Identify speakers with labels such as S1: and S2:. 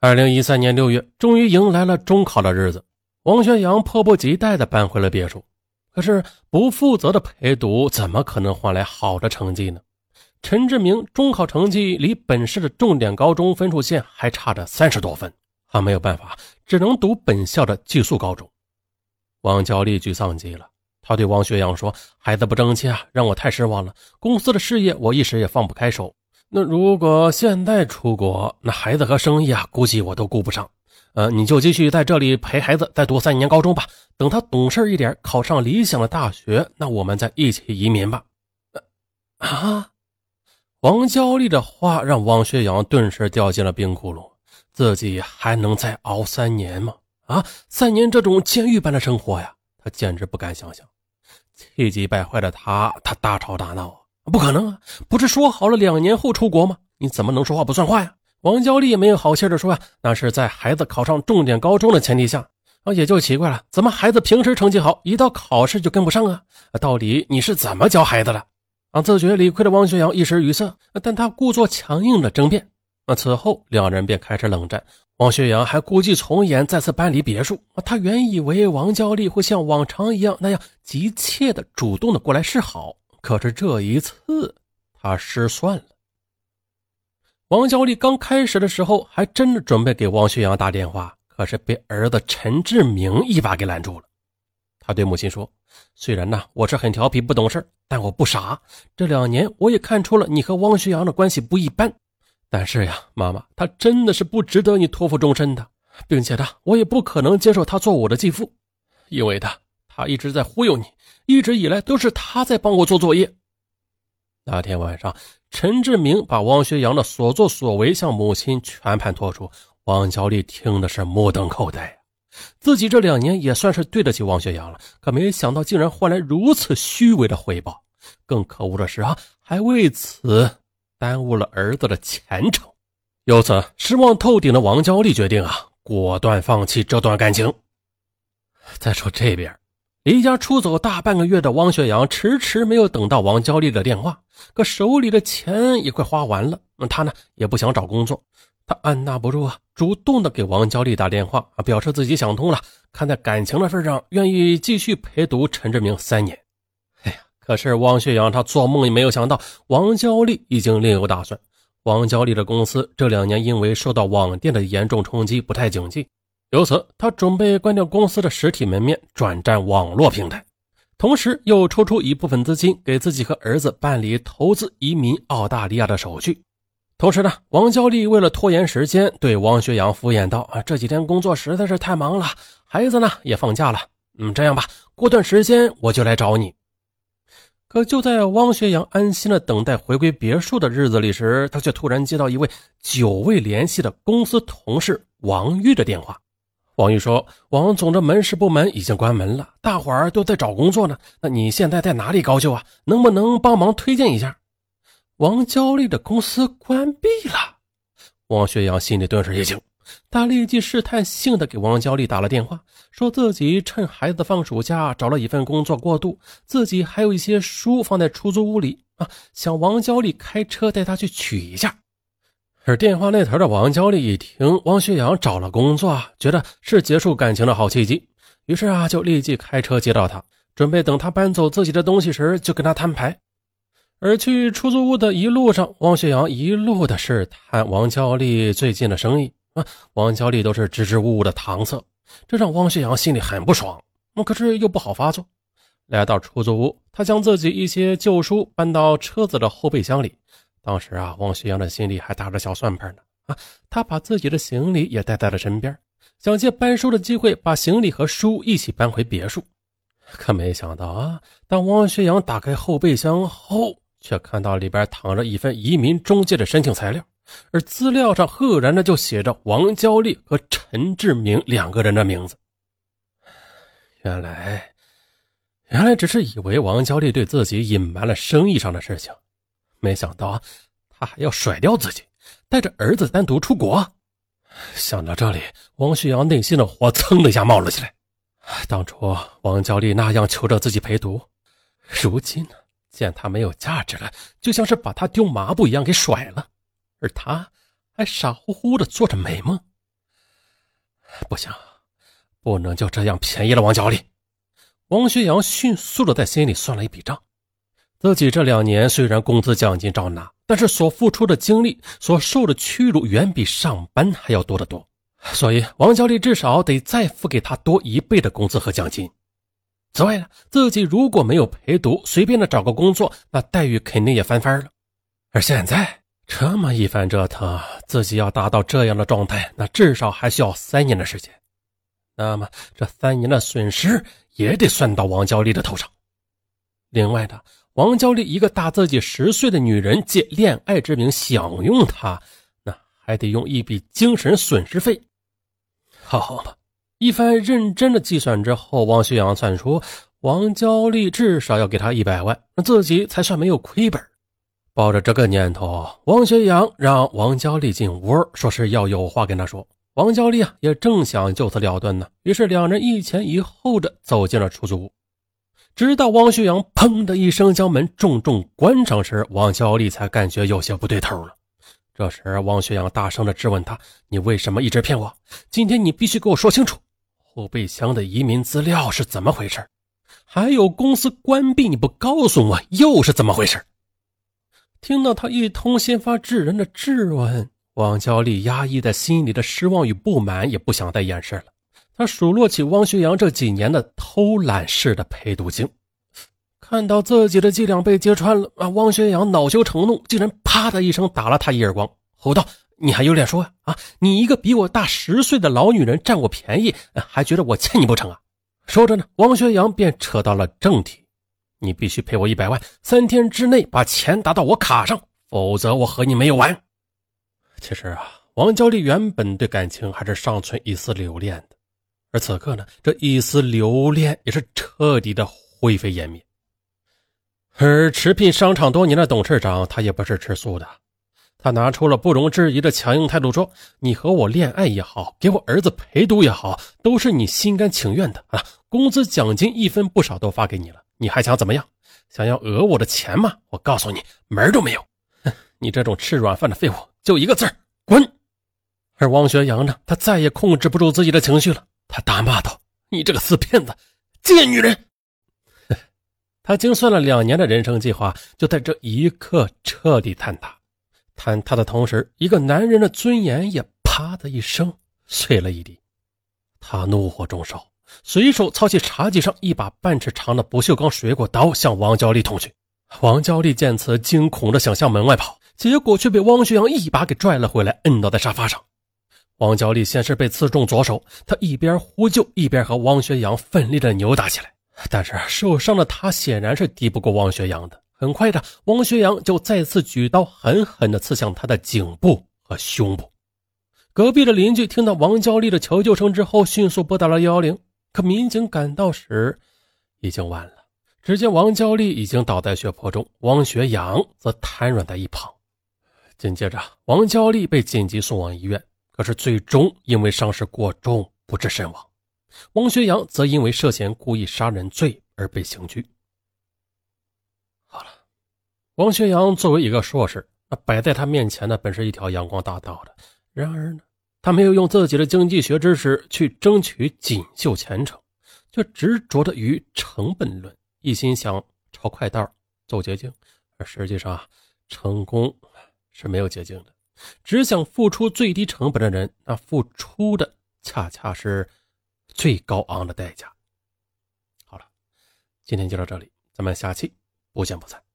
S1: 二零一三年六月，终于迎来了中考的日子。王学阳迫不及待地搬回了别墅。可是，不负责的陪读怎么可能换来好的成绩呢？陈志明中考成绩离本市的重点高中分数线还差着三十多分，他没有办法，只能读本校的寄宿高中。王娇丽沮丧极了，她对王学阳说：“孩子不争气啊，让我太失望了。公司的事业我一时也放不开手。”那如果现在出国，那孩子和生意啊，估计我都顾不上。呃，你就继续在这里陪孩子再读三年高中吧。等他懂事一点，考上理想的大学，那我们再一起移民吧。啊！王娇丽的话让王学阳顿时掉进了冰窟窿。自己还能再熬三年吗？啊，三年这种监狱般的生活呀，他简直不敢想象。气急败坏的他，他大吵大闹。不可能啊！不是说好了两年后出国吗？你怎么能说话不算话呀？王娇丽没有好气的说啊，那是在孩子考上重点高中的前提下啊，也就奇怪了，怎么孩子平时成绩好，一到考试就跟不上啊？到底你是怎么教孩子的？啊，自觉理亏的王学阳一时语塞，但他故作强硬的争辩。啊，此后两人便开始冷战。王学阳还故伎重演，再次搬离别墅。他原以为王娇丽会像往常一样那样急切的主动的过来示好。可是这一次，他失算了。王娇丽刚开始的时候，还真的准备给王学阳打电话，可是被儿子陈志明一把给拦住了。他对母亲说：“虽然呢，我是很调皮不懂事但我不傻。这两年我也看出了你和汪学阳的关系不一般。但是呀，妈妈，他真的是不值得你托付终身的，并且呢，我也不可能接受他做我的继父，因为他他一直在忽悠你。”一直以来都是他在帮我做作业。那天晚上，陈志明把汪学阳的所作所为向母亲全盘托出。王娇丽听的是目瞪口呆，自己这两年也算是对得起汪学阳了，可没想到竟然换来如此虚伪的回报。更可恶的是啊，还为此耽误了儿子的前程。由此失望透顶的王娇丽决定啊，果断放弃这段感情。再说这边。离家出走大半个月的汪学阳迟迟没有等到王娇丽的电话，可手里的钱也快花完了。那他呢也不想找工作，他按捺不住啊，主动的给王娇丽打电话啊，表示自己想通了，看在感情的份上，愿意继续陪读陈志明三年。哎呀，可是汪学阳他做梦也没有想到，王娇丽已经另有打算。王娇丽的公司这两年因为受到网店的严重冲击，不太景气。由此，他准备关掉公司的实体门面，转战网络平台，同时又抽出一部分资金给自己和儿子办理投资移民澳大利亚的手续。同时呢，王娇丽为了拖延时间，对王学阳敷衍道：“啊，这几天工作实在是太忙了，孩子呢也放假了。嗯，这样吧，过段时间我就来找你。”可就在汪学阳安心的等待回归别墅的日子里时，他却突然接到一位久未联系的公司同事王玉的电话。王玉说：“王总的门市部门已经关门了，大伙儿都在找工作呢。那你现在在哪里高就啊？能不能帮忙推荐一下？”王娇丽的公司关闭了，王学阳心里顿时一惊，他立即试探性的给王娇丽打了电话，说自己趁孩子放暑假找了一份工作过渡，自己还有一些书放在出租屋里啊，想王娇丽开车带他去取一下。而电话那头的王娇丽一听汪学阳找了工作，觉得是结束感情的好契机，于是啊，就立即开车接到他，准备等他搬走自己的东西时就跟他摊牌。而去出租屋的一路上，汪学阳一路的试探王娇丽最近的生意啊，王娇丽都是支支吾吾的搪塞，这让汪学阳心里很不爽，可是又不好发作。来到出租屋，他将自己一些旧书搬到车子的后备箱里。当时啊，王学阳的心里还打着小算盘呢。啊，他把自己的行李也带在了身边，想借搬书的机会把行李和书一起搬回别墅。可没想到啊，当王学阳打开后备箱后，却看到里边躺着一份移民中介的申请材料，而资料上赫然的就写着王娇丽和陈志明两个人的名字。原来，原来只是以为王娇丽对自己隐瞒了生意上的事情。没想到他还要甩掉自己，带着儿子单独出国。想到这里，王旭阳内心的火蹭的一下冒了起来。当初王娇丽那样求着自己陪读，如今呢，见他没有价值了，就像是把他丢抹布一样给甩了。而他还傻乎乎的做着美梦，不行，不能就这样便宜了王娇丽。王学阳迅速的在心里算了一笔账，自己这两年虽然工资奖金照拿，但是所付出的精力、所受的屈辱远比上班还要多得多，所以王娇丽至少得再付给他多一倍的工资和奖金。此外呢，自己如果没有陪读，随便的找个工作，那待遇肯定也翻番了。而现在这么一番折腾，自己要达到这样的状态，那至少还需要三年的时间。那么这三年的损失也得算到王娇丽的头上。另外的，王娇丽一个大自己十岁的女人，借恋爱之名享用她，那还得用一笔精神损失费。好吧。一番认真的计算之后，王学阳算出王娇丽至少要给他一百万，自己才算没有亏本。抱着这个念头，王学阳让王娇丽进屋，说是要有话跟他说。王娇丽啊，也正想就此了断呢，于是两人一前一后的走进了出租屋。直到汪学阳砰的一声将门重重关上时，王娇丽才感觉有些不对头了。这时，汪学阳大声的质问他：“你为什么一直骗我？今天你必须给我说清楚。”后备箱的移民资料是怎么回事？还有公司关闭你不告诉我又是怎么回事？听到他一通先发制人的质问，王娇丽压抑在心里的失望与不满也不想再掩饰了。他数落起汪学阳这几年的偷懒式的陪读经，看到自己的伎俩被揭穿了，啊！汪学阳恼羞成怒，竟然啪的一声打了他一耳光，吼道。你还有脸说啊？你一个比我大十岁的老女人占我便宜，还觉得我欠你不成啊？说着呢，汪学阳便扯到了正题：你必须赔我一百万，三天之内把钱打到我卡上，否则我和你没有完。其实啊，王娇丽原本对感情还是尚存一丝留恋的，而此刻呢，这一丝留恋也是彻底的灰飞烟灭。而持聘商场多年的董事长，他也不是吃素的。他拿出了不容置疑的强硬态度，说：“你和我恋爱也好，给我儿子陪读也好，都是你心甘情愿的啊！工资奖金一分不少都发给你了，你还想怎么样？想要讹我的钱吗？我告诉你，门都没有！哼，你这种吃软饭的废物，就一个字滚！”而王学阳呢，他再也控制不住自己的情绪了，他大骂道：“你这个死骗子，贱女人！”他精算了两年的人生计划，就在这一刻彻底坍塌。坍塌的同时，一个男人的尊严也啪的一声碎了一地。他怒火中烧，随手操起茶几上一把半尺长的不锈钢水果刀，向王娇丽捅去。王娇丽见此，惊恐的想向门外跑，结果却被汪学阳一把给拽了回来，摁倒在沙发上。王娇丽先是被刺中左手，她一边呼救，一边和汪学阳奋力的扭打起来。但是受伤的她显然是敌不过汪学阳的。很快的，汪学阳就再次举刀狠狠地刺向他的颈部和胸部。隔壁的邻居听到王娇丽的求救声之后，迅速拨打了幺幺零。可民警赶到时，已经晚了。只见王娇丽已经倒在血泊中，汪学阳则瘫软在一旁。紧接着，王娇丽被紧急送往医院，可是最终因为伤势过重不治身亡。王学阳则因为涉嫌故意杀人罪而被刑拘。好了王学阳作为一个硕士，那摆在他面前的本是一条阳光大道的。然而呢，他没有用自己的经济学知识去争取锦绣前程，却执着的于成本论，一心想抄快道、走捷径。而实际上，成功是没有捷径的。只想付出最低成本的人，那付出的恰恰是最高昂的代价。好了，今天就到这里，咱们下期不见不散。